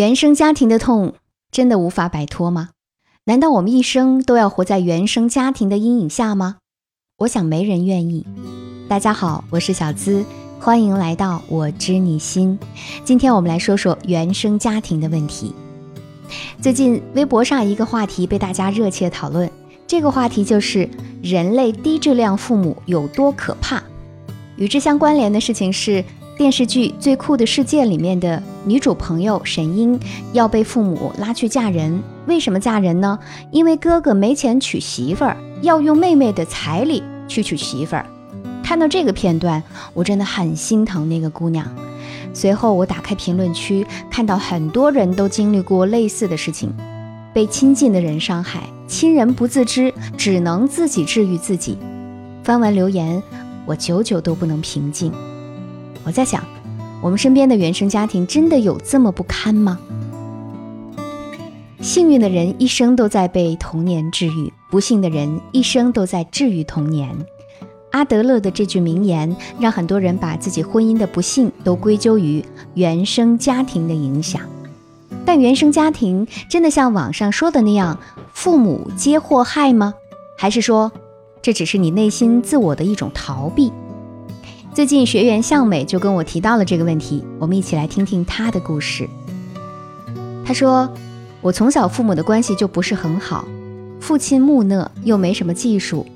原生家庭的痛真的无法摆脱吗？难道我们一生都要活在原生家庭的阴影下吗？我想没人愿意。大家好，我是小资，欢迎来到我知你心。今天我们来说说原生家庭的问题。最近微博上一个话题被大家热切讨论，这个话题就是人类低质量父母有多可怕。与之相关联的事情是。电视剧《最酷的世界》里面的女主朋友沈英要被父母拉去嫁人，为什么嫁人呢？因为哥哥没钱娶媳妇儿，要用妹妹的彩礼去娶媳妇儿。看到这个片段，我真的很心疼那个姑娘。随后我打开评论区，看到很多人都经历过类似的事情，被亲近的人伤害，亲人不自知，只能自己治愈自己。翻完留言，我久久都不能平静。我在想，我们身边的原生家庭真的有这么不堪吗？幸运的人一生都在被童年治愈，不幸的人一生都在治愈童年。阿德勒的这句名言，让很多人把自己婚姻的不幸都归咎于原生家庭的影响。但原生家庭真的像网上说的那样，父母皆祸害吗？还是说，这只是你内心自我的一种逃避？最近学员向美就跟我提到了这个问题，我们一起来听听她的故事。她说：“我从小父母的关系就不是很好，父亲木讷又没什么技术，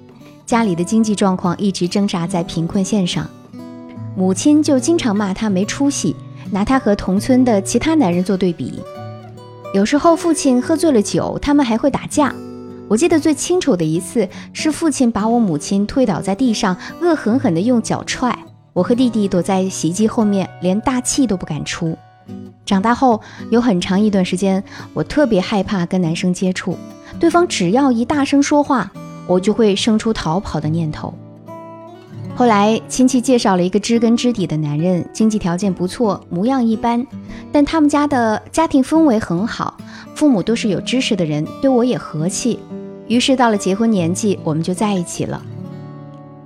家里的经济状况一直挣扎在贫困线上，母亲就经常骂他没出息，拿他和同村的其他男人做对比。有时候父亲喝醉了酒，他们还会打架。我记得最清楚的一次是父亲把我母亲推倒在地上，恶狠狠地用脚踹。”我和弟弟躲在洗衣机后面，连大气都不敢出。长大后有很长一段时间，我特别害怕跟男生接触，对方只要一大声说话，我就会生出逃跑的念头。后来亲戚介绍了一个知根知底的男人，经济条件不错，模样一般，但他们家的家庭氛围很好，父母都是有知识的人，对我也和气。于是到了结婚年纪，我们就在一起了。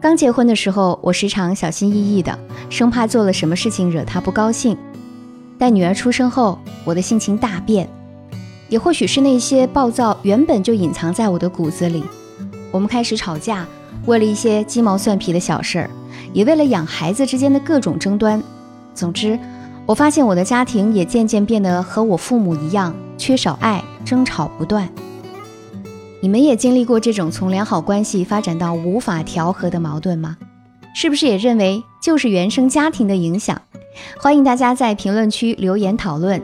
刚结婚的时候，我时常小心翼翼的，生怕做了什么事情惹他不高兴。但女儿出生后，我的心情大变，也或许是那些暴躁原本就隐藏在我的骨子里。我们开始吵架，为了一些鸡毛蒜皮的小事儿，也为了养孩子之间的各种争端。总之，我发现我的家庭也渐渐变得和我父母一样，缺少爱，争吵不断。你们也经历过这种从良好关系发展到无法调和的矛盾吗？是不是也认为就是原生家庭的影响？欢迎大家在评论区留言讨论。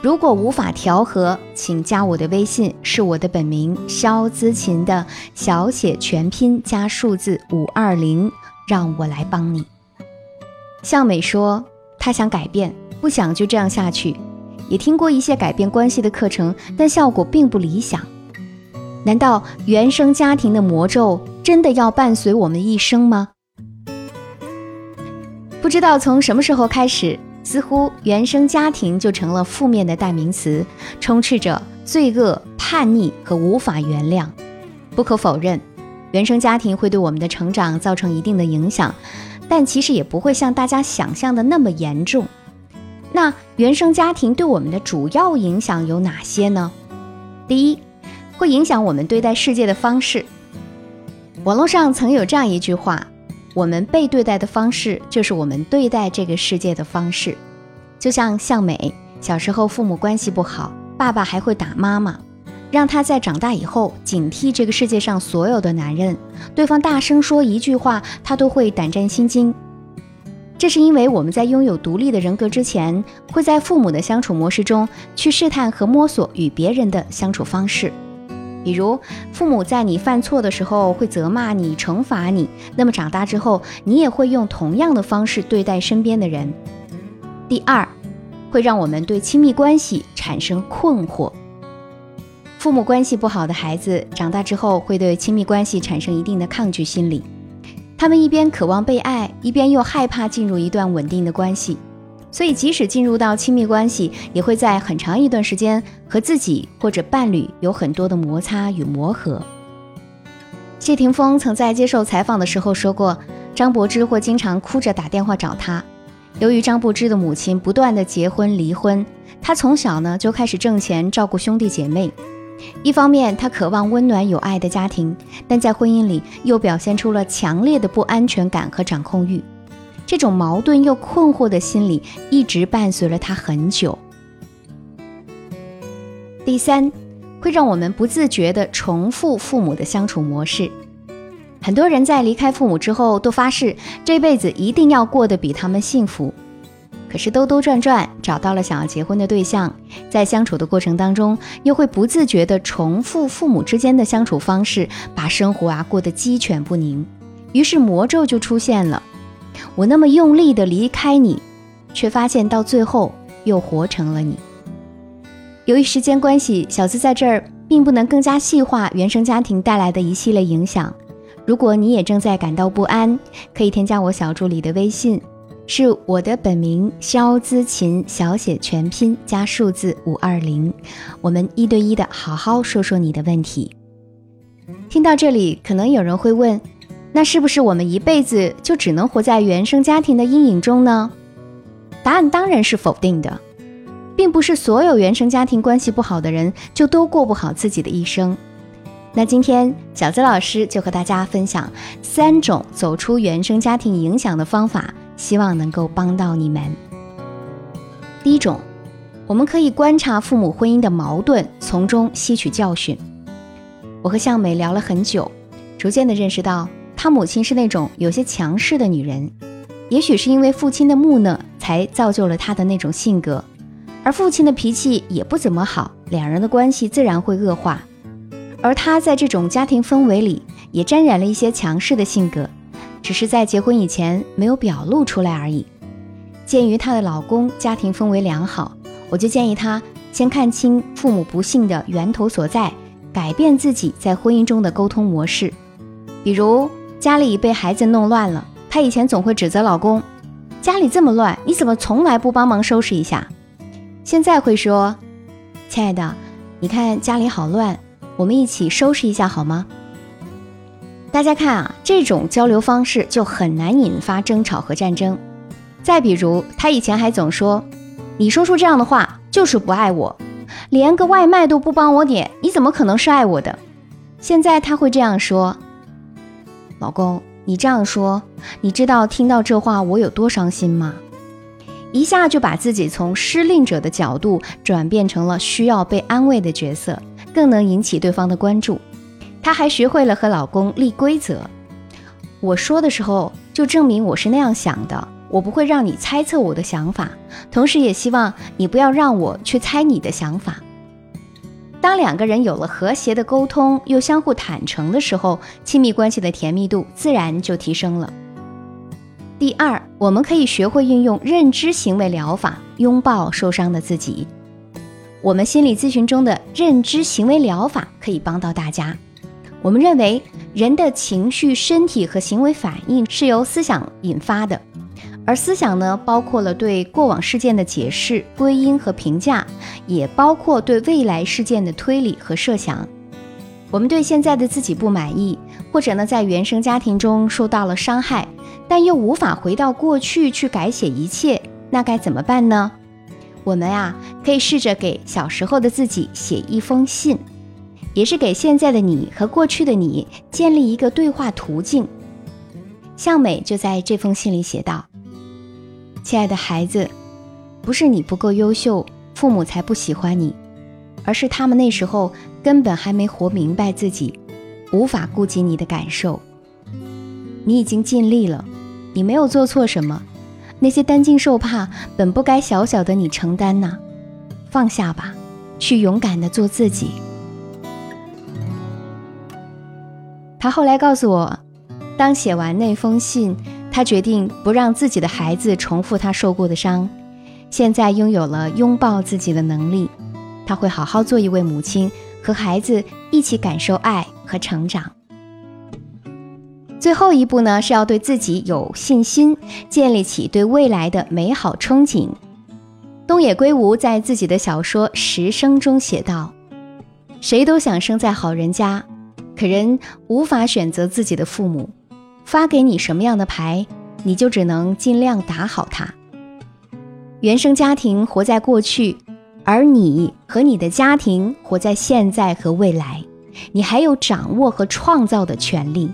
如果无法调和，请加我的微信，是我的本名肖姿琴的小写全拼加数字五二零，让我来帮你。向美说，她想改变，不想就这样下去，也听过一些改变关系的课程，但效果并不理想。难道原生家庭的魔咒真的要伴随我们一生吗？不知道从什么时候开始，似乎原生家庭就成了负面的代名词，充斥着罪恶、叛逆和无法原谅。不可否认，原生家庭会对我们的成长造成一定的影响，但其实也不会像大家想象的那么严重。那原生家庭对我们的主要影响有哪些呢？第一。会影响我们对待世界的方式。网络上曾有这样一句话：“我们被对待的方式，就是我们对待这个世界的方式。”就像向美小时候父母关系不好，爸爸还会打妈妈，让她在长大以后警惕这个世界上所有的男人，对方大声说一句话，她都会胆战心惊。这是因为我们在拥有独立的人格之前，会在父母的相处模式中去试探和摸索与别人的相处方式。比如，父母在你犯错的时候会责骂你、惩罚你，那么长大之后，你也会用同样的方式对待身边的人。第二，会让我们对亲密关系产生困惑。父母关系不好的孩子，长大之后会对亲密关系产生一定的抗拒心理，他们一边渴望被爱，一边又害怕进入一段稳定的关系。所以，即使进入到亲密关系，也会在很长一段时间和自己或者伴侣有很多的摩擦与磨合。谢霆锋曾在接受采访的时候说过，张柏芝会经常哭着打电话找他。由于张柏芝的母亲不断的结婚离婚，他从小呢就开始挣钱照顾兄弟姐妹，一方面他渴望温暖有爱的家庭，但在婚姻里又表现出了强烈的不安全感和掌控欲。这种矛盾又困惑的心理一直伴随了他很久。第三，会让我们不自觉地重复父母的相处模式。很多人在离开父母之后，都发誓这辈子一定要过得比他们幸福。可是兜兜转转找到了想要结婚的对象，在相处的过程当中，又会不自觉地重复父母之间的相处方式，把生活啊过得鸡犬不宁。于是魔咒就出现了：我那么用力的离开你，却发现到最后又活成了你。由于时间关系，小资在这儿并不能更加细化原生家庭带来的一系列影响。如果你也正在感到不安，可以添加我小助理的微信，是我的本名肖姿琴，小写全拼加数字五二零，我们一对一的好好说说你的问题。听到这里，可能有人会问，那是不是我们一辈子就只能活在原生家庭的阴影中呢？答案当然是否定的，并不是所有原生家庭关系不好的人就都过不好自己的一生。那今天小资老师就和大家分享三种走出原生家庭影响的方法，希望能够帮到你们。第一种，我们可以观察父母婚姻的矛盾，从中吸取教训。我和向美聊了很久，逐渐的认识到，她母亲是那种有些强势的女人，也许是因为父亲的木讷，才造就了她的那种性格，而父亲的脾气也不怎么好，两人的关系自然会恶化。而她在这种家庭氛围里也沾染了一些强势的性格，只是在结婚以前没有表露出来而已。鉴于她的老公家庭氛围良好，我就建议她先看清父母不幸的源头所在，改变自己在婚姻中的沟通模式。比如家里被孩子弄乱了，她以前总会指责老公：“家里这么乱，你怎么从来不帮忙收拾一下？”现在会说：“亲爱的，你看家里好乱。”我们一起收拾一下好吗？大家看啊，这种交流方式就很难引发争吵和战争。再比如，他以前还总说：“你说出这样的话就是不爱我，连个外卖都不帮我点，你怎么可能是爱我的？”现在他会这样说：“老公，你这样说，你知道听到这话我有多伤心吗？”一下就把自己从失令者的角度转变成了需要被安慰的角色。更能引起对方的关注，她还学会了和老公立规则。我说的时候，就证明我是那样想的，我不会让你猜测我的想法，同时也希望你不要让我去猜你的想法。当两个人有了和谐的沟通，又相互坦诚的时候，亲密关系的甜蜜度自然就提升了。第二，我们可以学会运用认知行为疗法，拥抱受伤的自己。我们心理咨询中的认知行为疗法可以帮到大家。我们认为，人的情绪、身体和行为反应是由思想引发的，而思想呢，包括了对过往事件的解释、归因和评价，也包括对未来事件的推理和设想。我们对现在的自己不满意，或者呢，在原生家庭中受到了伤害，但又无法回到过去去改写一切，那该怎么办呢？我们啊，可以试着给小时候的自己写一封信，也是给现在的你和过去的你建立一个对话途径。向美就在这封信里写道：“亲爱的孩子，不是你不够优秀，父母才不喜欢你，而是他们那时候根本还没活明白自己，无法顾及你的感受。你已经尽力了，你没有做错什么。”那些担惊受怕本不该小小的你承担呐，放下吧，去勇敢的做自己。他后来告诉我，当写完那封信，他决定不让自己的孩子重复他受过的伤。现在拥有了拥抱自己的能力，他会好好做一位母亲，和孩子一起感受爱和成长。最后一步呢，是要对自己有信心，建立起对未来的美好憧憬。东野圭吾在自己的小说《十生》中写道：“谁都想生在好人家，可人无法选择自己的父母。发给你什么样的牌，你就只能尽量打好它。原生家庭活在过去，而你和你的家庭活在现在和未来，你还有掌握和创造的权利。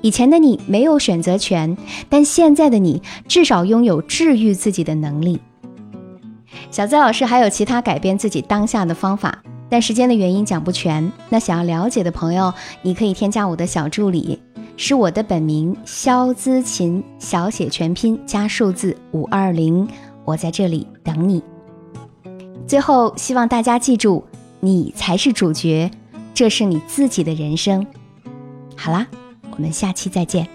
以前的你没有选择权，但现在的你至少拥有治愈自己的能力。小资老师还有其他改变自己当下的方法，但时间的原因讲不全。那想要了解的朋友，你可以添加我的小助理，是我的本名肖姿琴，小写全拼加数字五二零，我在这里等你。最后，希望大家记住，你才是主角，这是你自己的人生。好啦，我们下期再见。